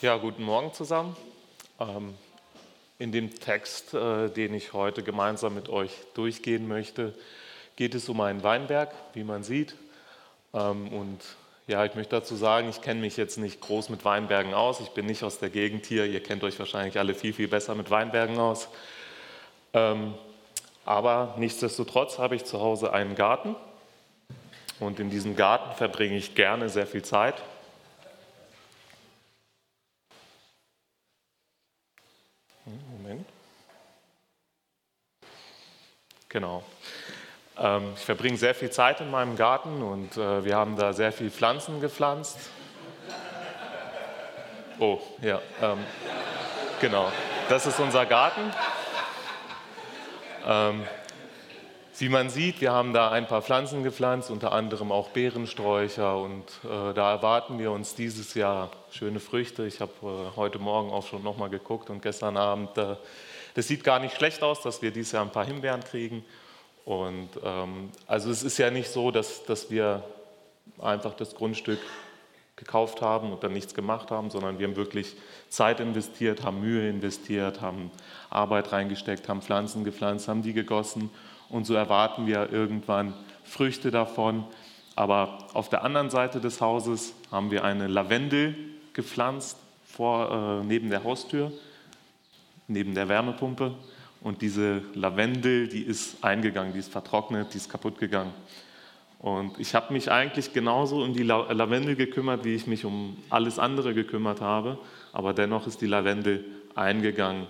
Ja, guten Morgen zusammen. Ähm, in dem Text, äh, den ich heute gemeinsam mit euch durchgehen möchte, geht es um einen Weinberg, wie man sieht. Ähm, und ja, ich möchte dazu sagen, ich kenne mich jetzt nicht groß mit Weinbergen aus. Ich bin nicht aus der Gegend hier. Ihr kennt euch wahrscheinlich alle viel, viel besser mit Weinbergen aus. Ähm, aber nichtsdestotrotz habe ich zu Hause einen Garten. Und in diesem Garten verbringe ich gerne sehr viel Zeit. Moment. Genau. Ähm, ich verbringe sehr viel Zeit in meinem Garten und äh, wir haben da sehr viele Pflanzen gepflanzt. Oh, ja, ähm, genau. Das ist unser Garten. Ähm, wie man sieht, wir haben da ein paar Pflanzen gepflanzt, unter anderem auch Beerensträucher und äh, da erwarten wir uns dieses Jahr schöne Früchte. Ich habe äh, heute Morgen auch schon nochmal geguckt und gestern Abend, äh, das sieht gar nicht schlecht aus, dass wir dieses Jahr ein paar Himbeeren kriegen. Und ähm, also es ist ja nicht so, dass, dass wir einfach das Grundstück gekauft haben und dann nichts gemacht haben, sondern wir haben wirklich Zeit investiert, haben Mühe investiert, haben Arbeit reingesteckt, haben Pflanzen gepflanzt, haben die gegossen und so erwarten wir irgendwann Früchte davon. Aber auf der anderen Seite des Hauses haben wir eine Lavendel gepflanzt vor, äh, neben der Haustür, neben der Wärmepumpe. Und diese Lavendel, die ist eingegangen, die ist vertrocknet, die ist kaputt gegangen. Und ich habe mich eigentlich genauso um die Lavendel gekümmert, wie ich mich um alles andere gekümmert habe. Aber dennoch ist die Lavendel eingegangen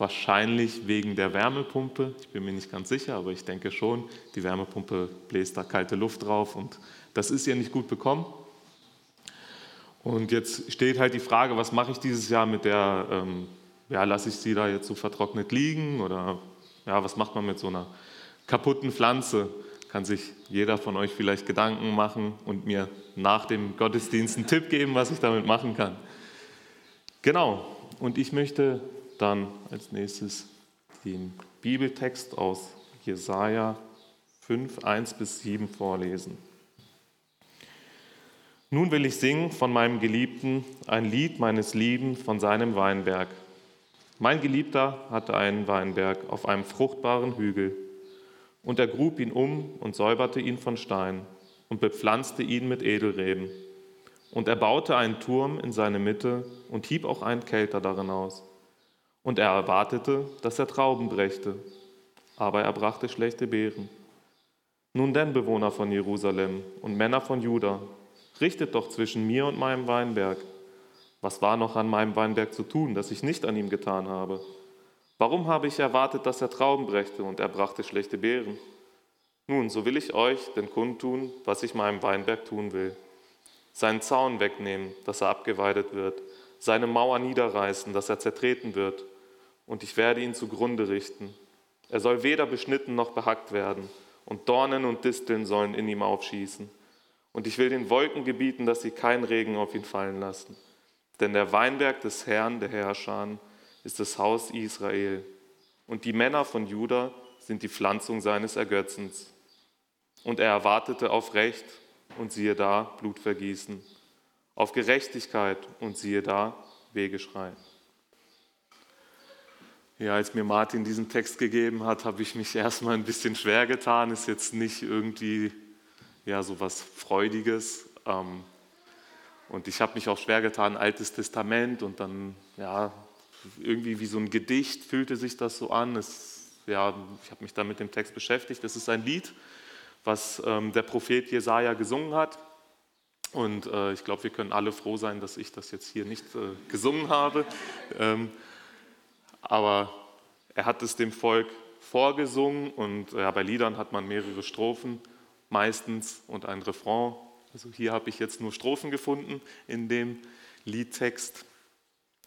wahrscheinlich wegen der Wärmepumpe. Ich bin mir nicht ganz sicher, aber ich denke schon. Die Wärmepumpe bläst da kalte Luft drauf und das ist ihr nicht gut bekommen. Und jetzt steht halt die Frage, was mache ich dieses Jahr mit der, ähm, ja, lasse ich sie da jetzt so vertrocknet liegen oder ja, was macht man mit so einer kaputten Pflanze? Kann sich jeder von euch vielleicht Gedanken machen und mir nach dem Gottesdienst einen Tipp geben, was ich damit machen kann. Genau, und ich möchte dann als nächstes den Bibeltext aus Jesaja 5, 1 bis 7 vorlesen. Nun will ich singen von meinem Geliebten ein Lied meines Lieben von seinem Weinberg. Mein Geliebter hatte einen Weinberg auf einem fruchtbaren Hügel, und er grub ihn um und säuberte ihn von Stein und bepflanzte ihn mit Edelreben. Und er baute einen Turm in seine Mitte und hieb auch einen Kelter darin aus. Und er erwartete, dass er Trauben brächte, aber er brachte schlechte Beeren. Nun denn, Bewohner von Jerusalem und Männer von Juda, richtet doch zwischen mir und meinem Weinberg. Was war noch an meinem Weinberg zu tun, das ich nicht an ihm getan habe? Warum habe ich erwartet, dass er Trauben brächte und er brachte schlechte Beeren? Nun, so will ich euch denn kundtun, was ich meinem Weinberg tun will. Seinen Zaun wegnehmen, dass er abgeweidet wird, seine Mauer niederreißen, dass er zertreten wird und ich werde ihn zugrunde richten. Er soll weder beschnitten noch behackt werden, und Dornen und Disteln sollen in ihm aufschießen. Und ich will den Wolken gebieten, dass sie keinen Regen auf ihn fallen lassen. Denn der Weinberg des Herrn, der Herrscher, ist das Haus Israel. Und die Männer von Juda sind die Pflanzung seines Ergötzens. Und er erwartete auf Recht, und siehe da, Blutvergießen. Auf Gerechtigkeit, und siehe da, Wegeschrei. Ja, als mir Martin diesen Text gegeben hat, habe ich mich erstmal ein bisschen schwer getan. Ist jetzt nicht irgendwie ja, so was Freudiges. Ähm, und ich habe mich auch schwer getan, Altes Testament und dann, ja, irgendwie wie so ein Gedicht fühlte sich das so an. Es, ja, ich habe mich dann mit dem Text beschäftigt. Es ist ein Lied, was ähm, der Prophet Jesaja gesungen hat. Und äh, ich glaube, wir können alle froh sein, dass ich das jetzt hier nicht äh, gesungen habe. Ähm, aber er hat es dem Volk vorgesungen und ja, bei Liedern hat man mehrere Strophen meistens und ein Refrain. Also hier habe ich jetzt nur Strophen gefunden in dem Liedtext.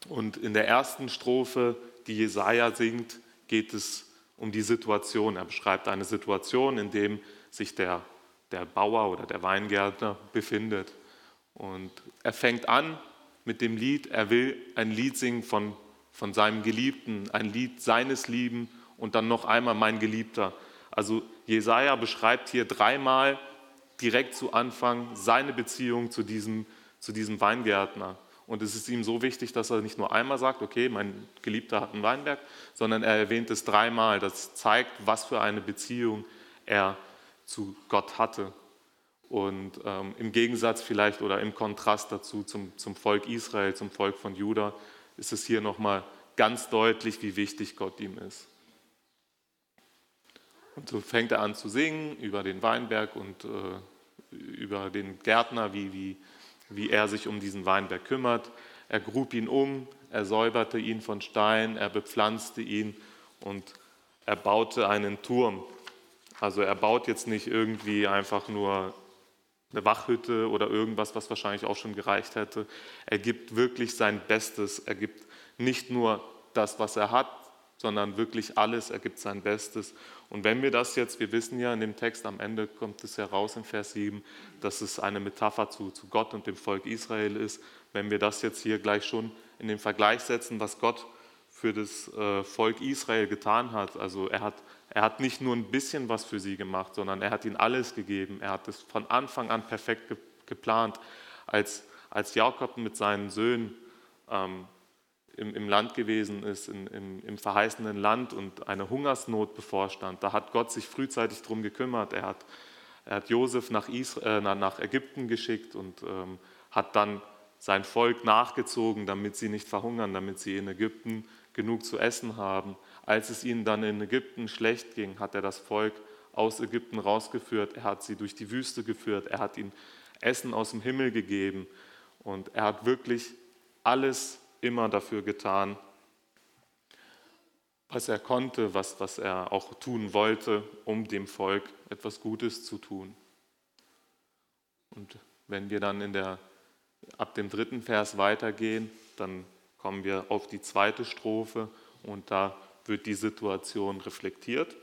Und in der ersten Strophe, die Jesaja singt, geht es um die Situation. Er beschreibt eine Situation, in der sich der, der Bauer oder der Weingärtner befindet. Und er fängt an mit dem Lied, er will ein Lied singen von von seinem Geliebten, ein Lied seines Lieben und dann noch einmal mein Geliebter. Also Jesaja beschreibt hier dreimal direkt zu Anfang seine Beziehung zu diesem, zu diesem Weingärtner. Und es ist ihm so wichtig, dass er nicht nur einmal sagt, okay, mein Geliebter hat einen Weinberg, sondern er erwähnt es dreimal. Das zeigt, was für eine Beziehung er zu Gott hatte. Und ähm, im Gegensatz vielleicht oder im Kontrast dazu zum, zum Volk Israel, zum Volk von Juda, ist es hier nochmal ganz deutlich, wie wichtig Gott ihm ist. Und so fängt er an zu singen über den Weinberg und äh, über den Gärtner, wie, wie, wie er sich um diesen Weinberg kümmert. Er grub ihn um, er säuberte ihn von Stein, er bepflanzte ihn und er baute einen Turm. Also er baut jetzt nicht irgendwie einfach nur eine Wachhütte oder irgendwas, was wahrscheinlich auch schon gereicht hätte. Er gibt wirklich sein Bestes. Er gibt nicht nur das, was er hat, sondern wirklich alles. Er gibt sein Bestes. Und wenn wir das jetzt, wir wissen ja in dem Text am Ende kommt es heraus in Vers 7, dass es eine Metapher zu, zu Gott und dem Volk Israel ist. Wenn wir das jetzt hier gleich schon in den Vergleich setzen, was Gott für das äh, Volk Israel getan hat, also er hat, er hat nicht nur ein bisschen was für sie gemacht, sondern er hat ihnen alles gegeben. Er hat es von Anfang an perfekt ge geplant. Als, als Jakob mit seinen Söhnen ähm, im, im Land gewesen ist, in, im, im verheißenen Land und eine Hungersnot bevorstand, da hat Gott sich frühzeitig darum gekümmert. Er hat, er hat Josef nach, Israel, äh, nach Ägypten geschickt und ähm, hat dann sein Volk nachgezogen, damit sie nicht verhungern, damit sie in Ägypten genug zu essen haben. Als es ihnen dann in Ägypten schlecht ging, hat er das Volk aus Ägypten rausgeführt. Er hat sie durch die Wüste geführt. Er hat ihnen Essen aus dem Himmel gegeben. Und er hat wirklich alles immer dafür getan, was er konnte, was, was er auch tun wollte, um dem Volk etwas Gutes zu tun. Und wenn wir dann in der, ab dem dritten Vers weitergehen, dann kommen wir auf die zweite Strophe und da wird die Situation reflektiert.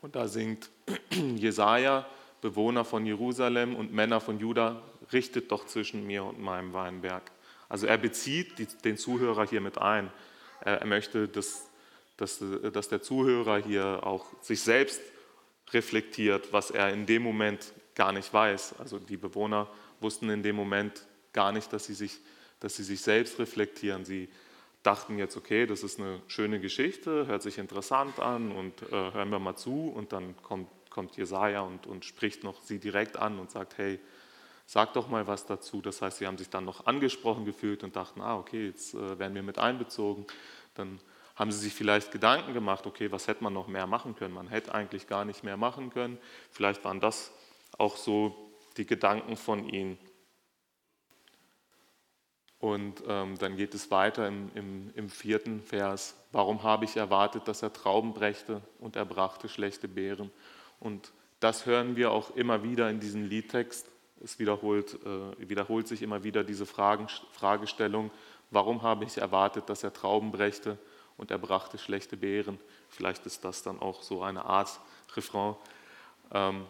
Und da singt Jesaja, Bewohner von Jerusalem und Männer von Juda, richtet doch zwischen mir und meinem Weinberg. Also er bezieht die, den Zuhörer hier mit ein. Er, er möchte, dass, dass, dass der Zuhörer hier auch sich selbst reflektiert, was er in dem Moment gar nicht weiß. Also die Bewohner wussten in dem Moment gar nicht, dass sie sich, dass sie sich selbst reflektieren. Sie dachten jetzt, okay, das ist eine schöne Geschichte, hört sich interessant an und äh, hören wir mal zu. Und dann kommt, kommt Jesaja und, und spricht noch sie direkt an und sagt, hey, sag doch mal was dazu. Das heißt, sie haben sich dann noch angesprochen gefühlt und dachten, ah, okay, jetzt äh, werden wir mit einbezogen. Dann haben sie sich vielleicht Gedanken gemacht, okay, was hätte man noch mehr machen können? Man hätte eigentlich gar nicht mehr machen können. Vielleicht waren das auch so die Gedanken von ihnen. Und ähm, dann geht es weiter im, im, im, vierten Vers. Warum habe ich erwartet, dass er Trauben brächte und er brachte schlechte Beeren? Und das hören wir auch immer wieder in diesem Liedtext. Es wiederholt, äh, wiederholt sich immer wieder diese Fragen, Fragestellung, warum habe ich erwartet, dass er Trauben brächte und er brachte schlechte Beeren. Vielleicht ist das dann auch so eine Art Refrain. Ähm,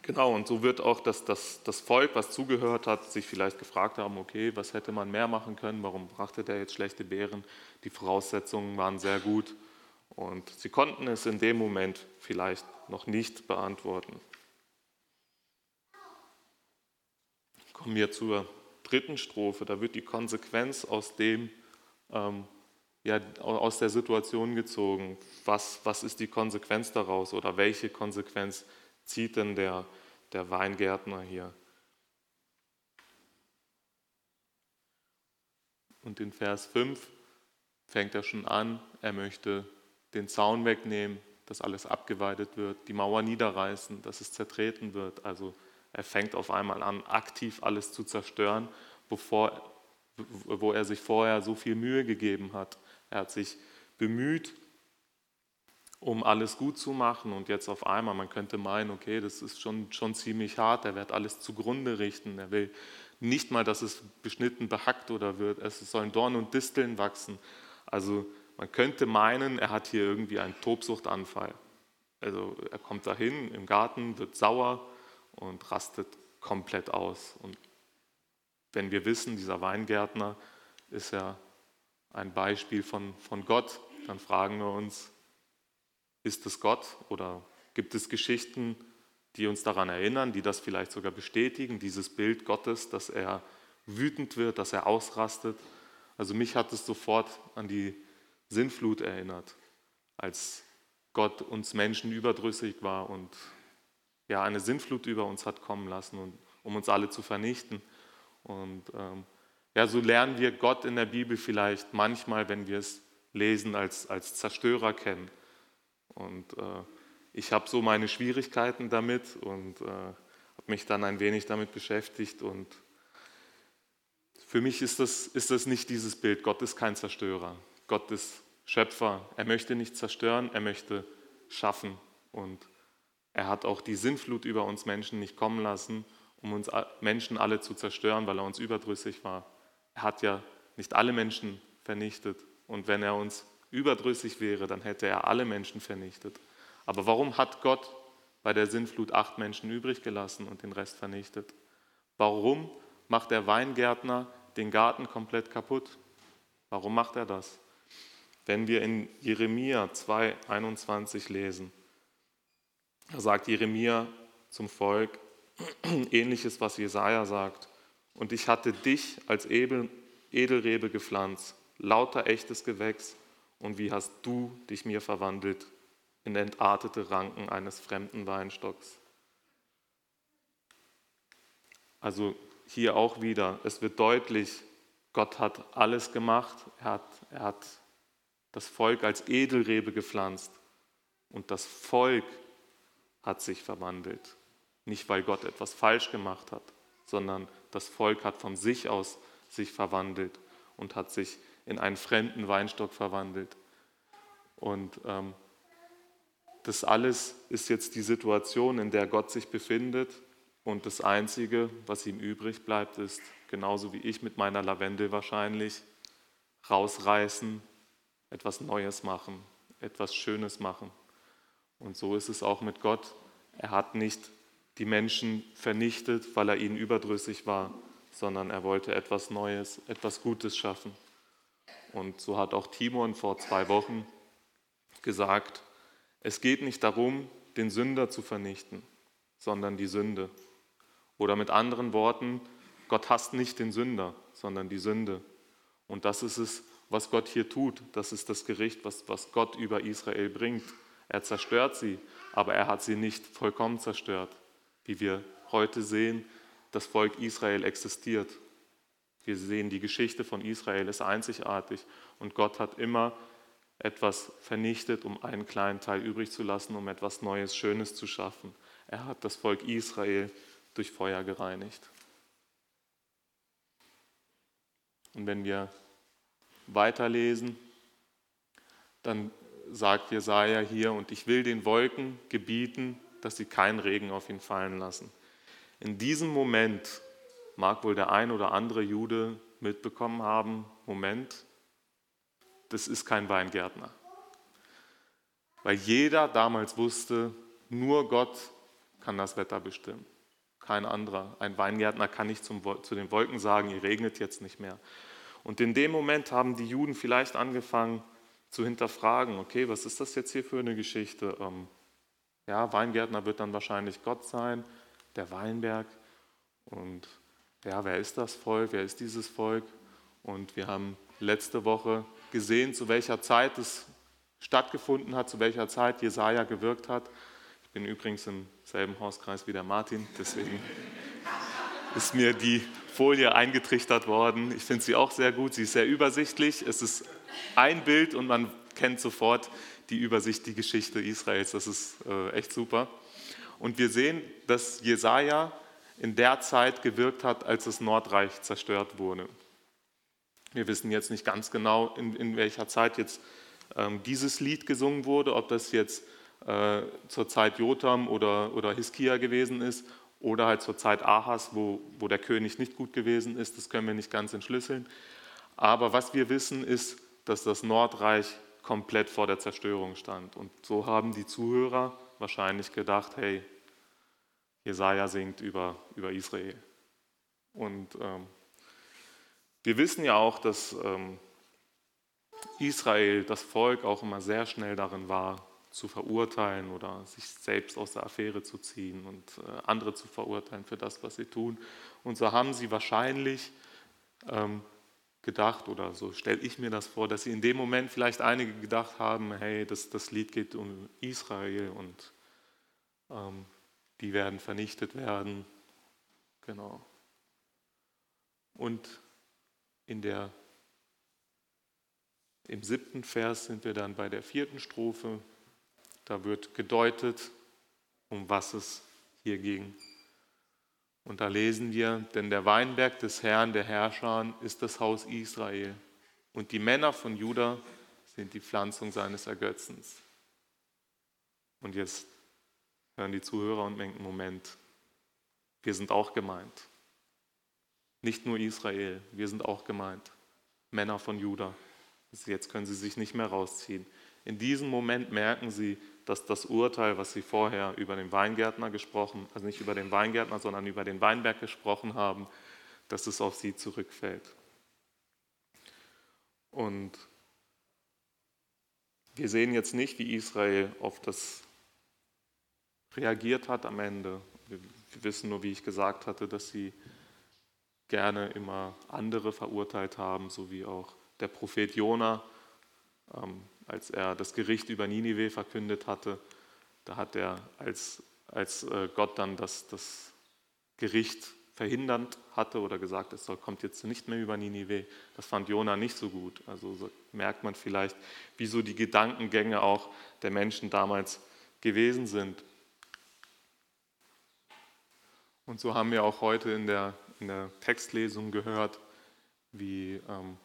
genau, und so wird auch das, das, das Volk, was zugehört hat, sich vielleicht gefragt haben, okay, was hätte man mehr machen können, warum brachte der jetzt schlechte Beeren? Die Voraussetzungen waren sehr gut und sie konnten es in dem Moment vielleicht noch nicht beantworten. Kommen wir zur dritten Strophe. Da wird die Konsequenz aus dem, ähm, ja, aus der Situation gezogen. Was, was ist die Konsequenz daraus oder welche Konsequenz zieht denn der, der Weingärtner hier? Und in Vers 5 fängt er schon an, er möchte den Zaun wegnehmen, dass alles abgeweidet wird, die Mauer niederreißen, dass es zertreten wird. Also er fängt auf einmal an, aktiv alles zu zerstören, bevor, wo er sich vorher so viel Mühe gegeben hat. Er hat sich bemüht, um alles gut zu machen und jetzt auf einmal, man könnte meinen, okay, das ist schon, schon ziemlich hart, er wird alles zugrunde richten, er will nicht mal, dass es beschnitten, behackt oder wird, es sollen Dornen und Disteln wachsen. Also man könnte meinen, er hat hier irgendwie einen Tobsuchtanfall. Also er kommt dahin im Garten, wird sauer, und rastet komplett aus. Und wenn wir wissen, dieser Weingärtner ist ja ein Beispiel von, von Gott, dann fragen wir uns, ist es Gott oder gibt es Geschichten, die uns daran erinnern, die das vielleicht sogar bestätigen, dieses Bild Gottes, dass er wütend wird, dass er ausrastet. Also mich hat es sofort an die Sinnflut erinnert, als Gott uns Menschen überdrüssig war und ja, eine Sinnflut über uns hat kommen lassen, und, um uns alle zu vernichten. Und ähm, ja, so lernen wir Gott in der Bibel vielleicht manchmal, wenn wir es lesen, als, als Zerstörer kennen. Und äh, ich habe so meine Schwierigkeiten damit und äh, habe mich dann ein wenig damit beschäftigt. Und für mich ist das, ist das nicht dieses Bild. Gott ist kein Zerstörer. Gott ist Schöpfer. Er möchte nicht zerstören, er möchte schaffen. Und er hat auch die Sinnflut über uns Menschen nicht kommen lassen, um uns Menschen alle zu zerstören, weil er uns überdrüssig war. Er hat ja nicht alle Menschen vernichtet. Und wenn er uns überdrüssig wäre, dann hätte er alle Menschen vernichtet. Aber warum hat Gott bei der Sinnflut acht Menschen übrig gelassen und den Rest vernichtet? Warum macht der Weingärtner den Garten komplett kaputt? Warum macht er das? Wenn wir in Jeremia 2,21 lesen, da sagt Jeremia zum Volk ähnliches, was Jesaja sagt. Und ich hatte dich als Edelrebe gepflanzt, lauter echtes Gewächs. Und wie hast du dich mir verwandelt in entartete Ranken eines fremden Weinstocks? Also hier auch wieder, es wird deutlich, Gott hat alles gemacht. Er hat, er hat das Volk als Edelrebe gepflanzt. Und das Volk hat sich verwandelt. Nicht, weil Gott etwas falsch gemacht hat, sondern das Volk hat von sich aus sich verwandelt und hat sich in einen fremden Weinstock verwandelt. Und ähm, das alles ist jetzt die Situation, in der Gott sich befindet. Und das Einzige, was ihm übrig bleibt, ist, genauso wie ich mit meiner Lavendel wahrscheinlich, rausreißen, etwas Neues machen, etwas Schönes machen. Und so ist es auch mit Gott. Er hat nicht die Menschen vernichtet, weil er ihnen überdrüssig war, sondern er wollte etwas Neues, etwas Gutes schaffen. Und so hat auch Timon vor zwei Wochen gesagt, es geht nicht darum, den Sünder zu vernichten, sondern die Sünde. Oder mit anderen Worten, Gott hasst nicht den Sünder, sondern die Sünde. Und das ist es, was Gott hier tut. Das ist das Gericht, was, was Gott über Israel bringt. Er zerstört sie, aber er hat sie nicht vollkommen zerstört. Wie wir heute sehen, das Volk Israel existiert. Wir sehen, die Geschichte von Israel ist einzigartig und Gott hat immer etwas vernichtet, um einen kleinen Teil übrig zu lassen, um etwas Neues, Schönes zu schaffen. Er hat das Volk Israel durch Feuer gereinigt. Und wenn wir weiterlesen, dann sagt Jesaja hier, und ich will den Wolken gebieten, dass sie keinen Regen auf ihn fallen lassen. In diesem Moment mag wohl der ein oder andere Jude mitbekommen haben, Moment, das ist kein Weingärtner. Weil jeder damals wusste, nur Gott kann das Wetter bestimmen. Kein anderer. Ein Weingärtner kann nicht zum, zu den Wolken sagen, ihr regnet jetzt nicht mehr. Und in dem Moment haben die Juden vielleicht angefangen, zu hinterfragen, okay, was ist das jetzt hier für eine Geschichte? Ähm, ja, Weingärtner wird dann wahrscheinlich Gott sein, der Weinberg. Und ja, wer ist das Volk? Wer ist dieses Volk? Und wir haben letzte Woche gesehen, zu welcher Zeit es stattgefunden hat, zu welcher Zeit Jesaja gewirkt hat. Ich bin übrigens im selben Hauskreis wie der Martin, deswegen ist mir die Folie eingetrichtert worden. Ich finde sie auch sehr gut, sie ist sehr übersichtlich. Es ist ein Bild und man kennt sofort die Übersicht, die Geschichte Israels. Das ist äh, echt super. Und wir sehen, dass Jesaja in der Zeit gewirkt hat, als das Nordreich zerstört wurde. Wir wissen jetzt nicht ganz genau, in, in welcher Zeit jetzt ähm, dieses Lied gesungen wurde, ob das jetzt äh, zur Zeit Jotam oder, oder Hiskia gewesen ist oder halt zur Zeit Ahas, wo, wo der König nicht gut gewesen ist. Das können wir nicht ganz entschlüsseln. Aber was wir wissen, ist, dass das Nordreich komplett vor der Zerstörung stand. Und so haben die Zuhörer wahrscheinlich gedacht, hey, Jesaja singt über, über Israel. Und ähm, wir wissen ja auch, dass ähm, Israel, das Volk, auch immer sehr schnell darin war, zu verurteilen oder sich selbst aus der Affäre zu ziehen und äh, andere zu verurteilen für das, was sie tun. Und so haben sie wahrscheinlich ähm, gedacht oder so stelle ich mir das vor, dass sie in dem Moment vielleicht einige gedacht haben, hey, das, das Lied geht um Israel und ähm, die werden vernichtet werden. Genau. Und in der, im siebten Vers sind wir dann bei der vierten Strophe. Da wird gedeutet, um was es hier ging. Und da lesen wir, denn der Weinberg des Herrn, der Herrscher, ist das Haus Israel. Und die Männer von Juda sind die Pflanzung seines Ergötzens. Und jetzt hören die Zuhörer und denken, Moment, wir sind auch gemeint. Nicht nur Israel, wir sind auch gemeint. Männer von Juda. Jetzt können sie sich nicht mehr rausziehen. In diesem Moment merken sie, dass das Urteil, was sie vorher über den Weingärtner gesprochen, also nicht über den Weingärtner, sondern über den Weinberg gesprochen haben, dass es auf sie zurückfällt. Und wir sehen jetzt nicht, wie Israel auf das reagiert hat am Ende. Wir, wissen nur, wie ich gesagt hatte, dass sie gerne immer andere verurteilt haben, so wie auch der Prophet Jona, ähm, als er das Gericht über Ninive verkündet hatte. Da hat er, als, als äh, Gott dann das, das Gericht verhindert hatte oder gesagt, es soll, kommt jetzt nicht mehr über Ninive, das fand Jona nicht so gut. Also so merkt man vielleicht, wie so die Gedankengänge auch der Menschen damals gewesen sind. Und so haben wir auch heute in der, in der Textlesung gehört, wie ähm,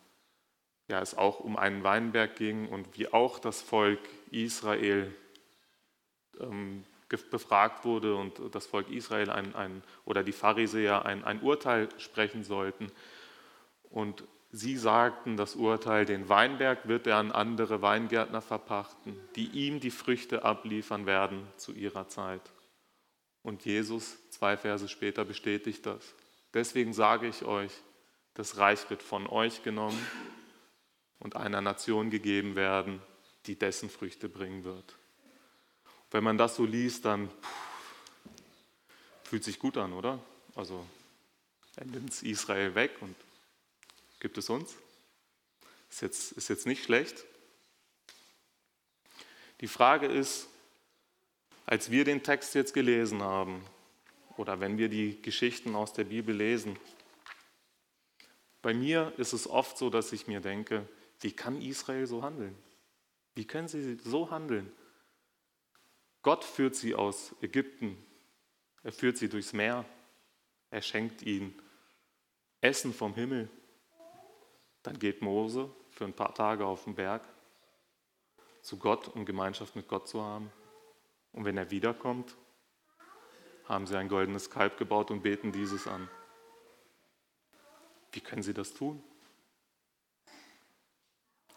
ja, es auch um einen Weinberg ging und wie auch das Volk Israel ähm, befragt wurde und das Volk Israel ein, ein, oder die Pharisäer ein, ein Urteil sprechen sollten. Und sie sagten das Urteil, den Weinberg wird er an andere Weingärtner verpachten, die ihm die Früchte abliefern werden zu ihrer Zeit. Und Jesus, zwei Verse später, bestätigt das. Deswegen sage ich euch, das Reich wird von euch genommen und einer Nation gegeben werden, die dessen Früchte bringen wird. Wenn man das so liest, dann pff, fühlt sich gut an, oder? Also er nimmt Israel weg und gibt es uns. Ist jetzt, ist jetzt nicht schlecht. Die Frage ist, als wir den Text jetzt gelesen haben oder wenn wir die Geschichten aus der Bibel lesen, bei mir ist es oft so, dass ich mir denke, wie kann Israel so handeln? Wie können sie so handeln? Gott führt sie aus Ägypten, er führt sie durchs Meer, er schenkt ihnen Essen vom Himmel. Dann geht Mose für ein paar Tage auf den Berg zu Gott, um Gemeinschaft mit Gott zu haben. Und wenn er wiederkommt, haben sie ein goldenes Kalb gebaut und beten dieses an. Wie können sie das tun?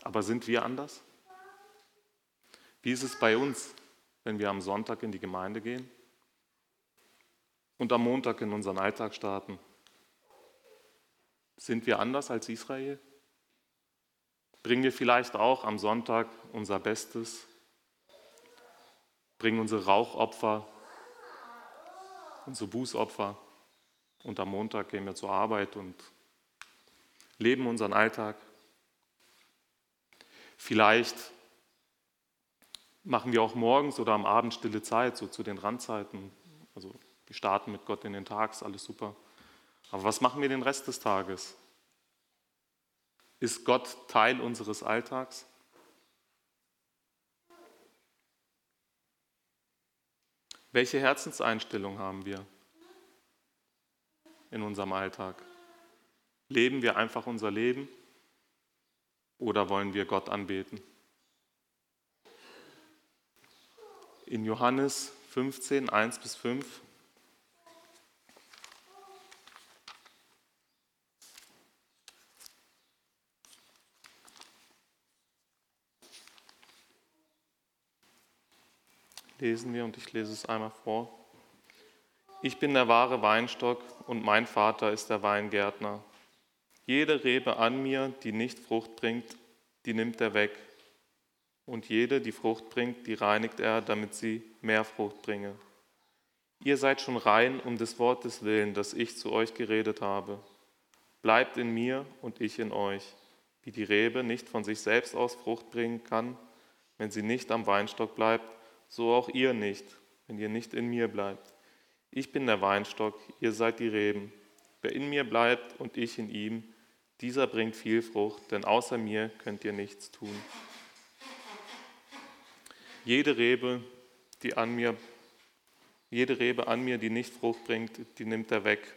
Aber sind wir anders? Wie ist es bei uns, wenn wir am Sonntag in die Gemeinde gehen und am Montag in unseren Alltag starten? Sind wir anders als Israel? Bringen wir vielleicht auch am Sonntag unser Bestes bringen unsere Rauchopfer, unsere Bußopfer und am Montag gehen wir zur Arbeit und leben unseren Alltag. Vielleicht machen wir auch morgens oder am Abend stille Zeit, so zu den Randzeiten. Also wir starten mit Gott in den Tag, ist alles super. Aber was machen wir den Rest des Tages? Ist Gott Teil unseres Alltags? Welche Herzenseinstellung haben wir in unserem Alltag? Leben wir einfach unser Leben oder wollen wir Gott anbeten? In Johannes 15, 1 bis 5 lesen wir und ich lese es einmal vor. Ich bin der wahre Weinstock und mein Vater ist der Weingärtner. Jede Rebe an mir, die nicht Frucht bringt, die nimmt er weg. Und jede, die Frucht bringt, die reinigt er, damit sie mehr Frucht bringe. Ihr seid schon rein um des Wortes willen, das ich zu euch geredet habe. bleibt in mir und ich in euch. Wie die Rebe nicht von sich selbst aus Frucht bringen kann, wenn sie nicht am Weinstock bleibt, so auch ihr nicht, wenn ihr nicht in mir bleibt. Ich bin der Weinstock, ihr seid die Reben. Wer in mir bleibt und ich in ihm, dieser bringt viel Frucht, denn außer mir könnt ihr nichts tun. Jede Rebe, die an mir, jede Rebe an mir, die nicht Frucht bringt, die nimmt er weg.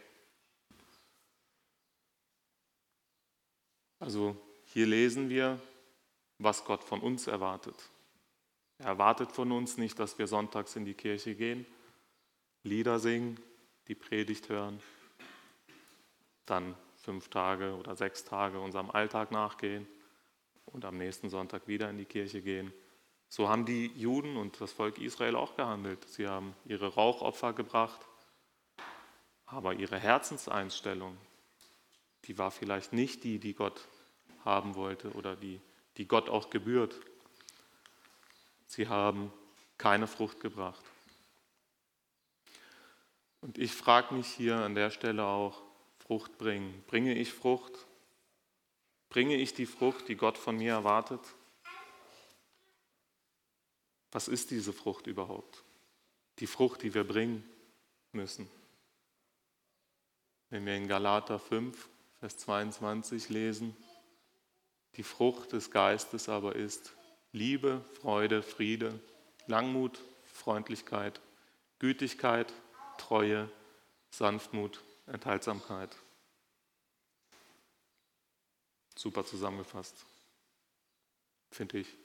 Also hier lesen wir, was Gott von uns erwartet. Er erwartet von uns nicht, dass wir sonntags in die Kirche gehen, Lieder singen, die Predigt hören, dann fünf Tage oder sechs Tage unserem Alltag nachgehen und am nächsten Sonntag wieder in die Kirche gehen. So haben die Juden und das Volk Israel auch gehandelt. Sie haben ihre Rauchopfer gebracht, aber ihre Herzenseinstellung, die war vielleicht nicht die, die Gott haben wollte oder die, die Gott auch gebührt. Sie haben keine Frucht gebracht. Und ich frage mich hier an der Stelle auch, Frucht bringen. Bringe ich Frucht? Bringe ich die Frucht, die Gott von mir erwartet? Was ist diese Frucht überhaupt? Die Frucht, die wir bringen müssen. Wenn wir in Galater 5, Vers 22 lesen, die Frucht des Geistes aber ist Liebe, Freude, Friede, Langmut, Freundlichkeit, Gütigkeit, Treue, Sanftmut, Enthaltsamkeit. Super zusammengefasst, finde ich.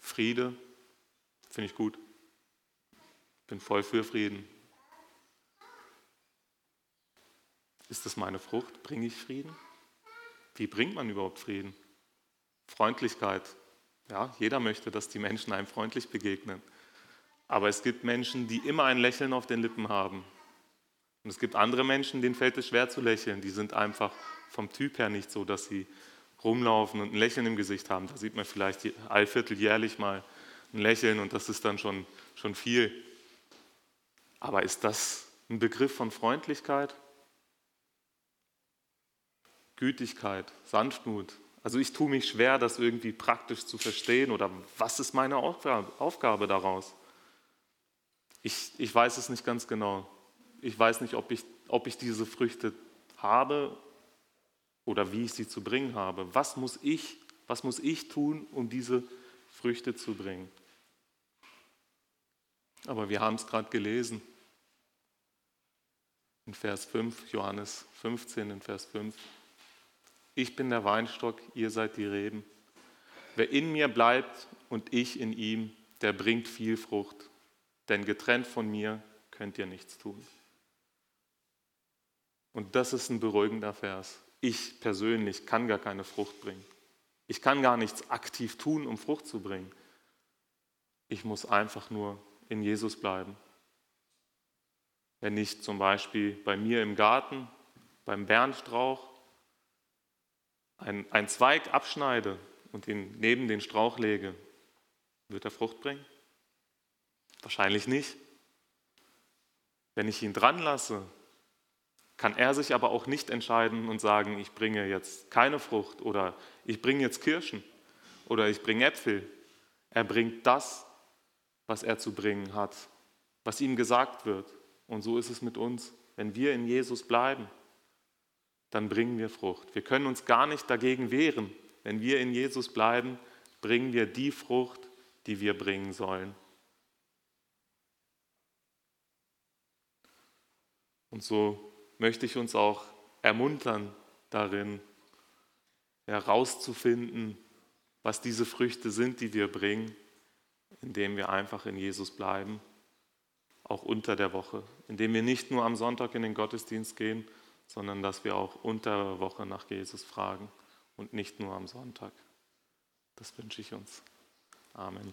Friede finde ich gut. Bin voll für Frieden. Ist das meine Frucht? Bringe ich Frieden? Wie bringt man überhaupt Frieden? Freundlichkeit. Ja, jeder möchte, dass die Menschen einem freundlich begegnen. Aber es gibt Menschen, die immer ein Lächeln auf den Lippen haben. Und es gibt andere Menschen, denen fällt es schwer zu lächeln. Die sind einfach vom Typ her nicht so, dass sie rumlaufen und ein Lächeln im Gesicht haben. Da sieht man vielleicht allvierteljährlich mal ein Lächeln und das ist dann schon, schon viel. Aber ist das ein Begriff von Freundlichkeit? Gütigkeit, Sanftmut. Also ich tue mich schwer, das irgendwie praktisch zu verstehen oder was ist meine Aufgabe, Aufgabe daraus? Ich, ich weiß es nicht ganz genau. Ich weiß nicht, ob ich, ob ich diese Früchte habe oder wie ich sie zu bringen habe. Was muss ich, was muss ich tun, um diese Früchte zu bringen? Aber wir haben es gerade gelesen. In Vers 5, Johannes 15, in Vers 5. Ich bin der Weinstock, ihr seid die Reben. Wer in mir bleibt und ich in ihm, der bringt viel Frucht, denn getrennt von mir könnt ihr nichts tun. Und das ist ein beruhigender Vers. Ich persönlich kann gar keine Frucht bringen. Ich kann gar nichts aktiv tun, um Frucht zu bringen. Ich muss einfach nur in Jesus bleiben. Wenn ich zum Beispiel bei mir im Garten, beim Bernstrauch, einen Zweig abschneide und ihn neben den Strauch lege, wird er Frucht bringen? Wahrscheinlich nicht. Wenn ich ihn dran lasse, kann er sich aber auch nicht entscheiden und sagen, ich bringe jetzt keine Frucht oder ich bringe jetzt Kirschen oder ich bringe Äpfel. Er bringt das, was er zu bringen hat, was ihm gesagt wird. Und so ist es mit uns. Wenn wir in Jesus bleiben, dann bringen wir Frucht. Wir können uns gar nicht dagegen wehren. Wenn wir in Jesus bleiben, bringen wir die Frucht, die wir bringen sollen. Und so möchte ich uns auch ermuntern darin, herauszufinden, was diese Früchte sind, die wir bringen, indem wir einfach in Jesus bleiben, auch unter der Woche, indem wir nicht nur am Sonntag in den Gottesdienst gehen, sondern dass wir auch unter der Woche nach Jesus fragen und nicht nur am Sonntag. Das wünsche ich uns. Amen.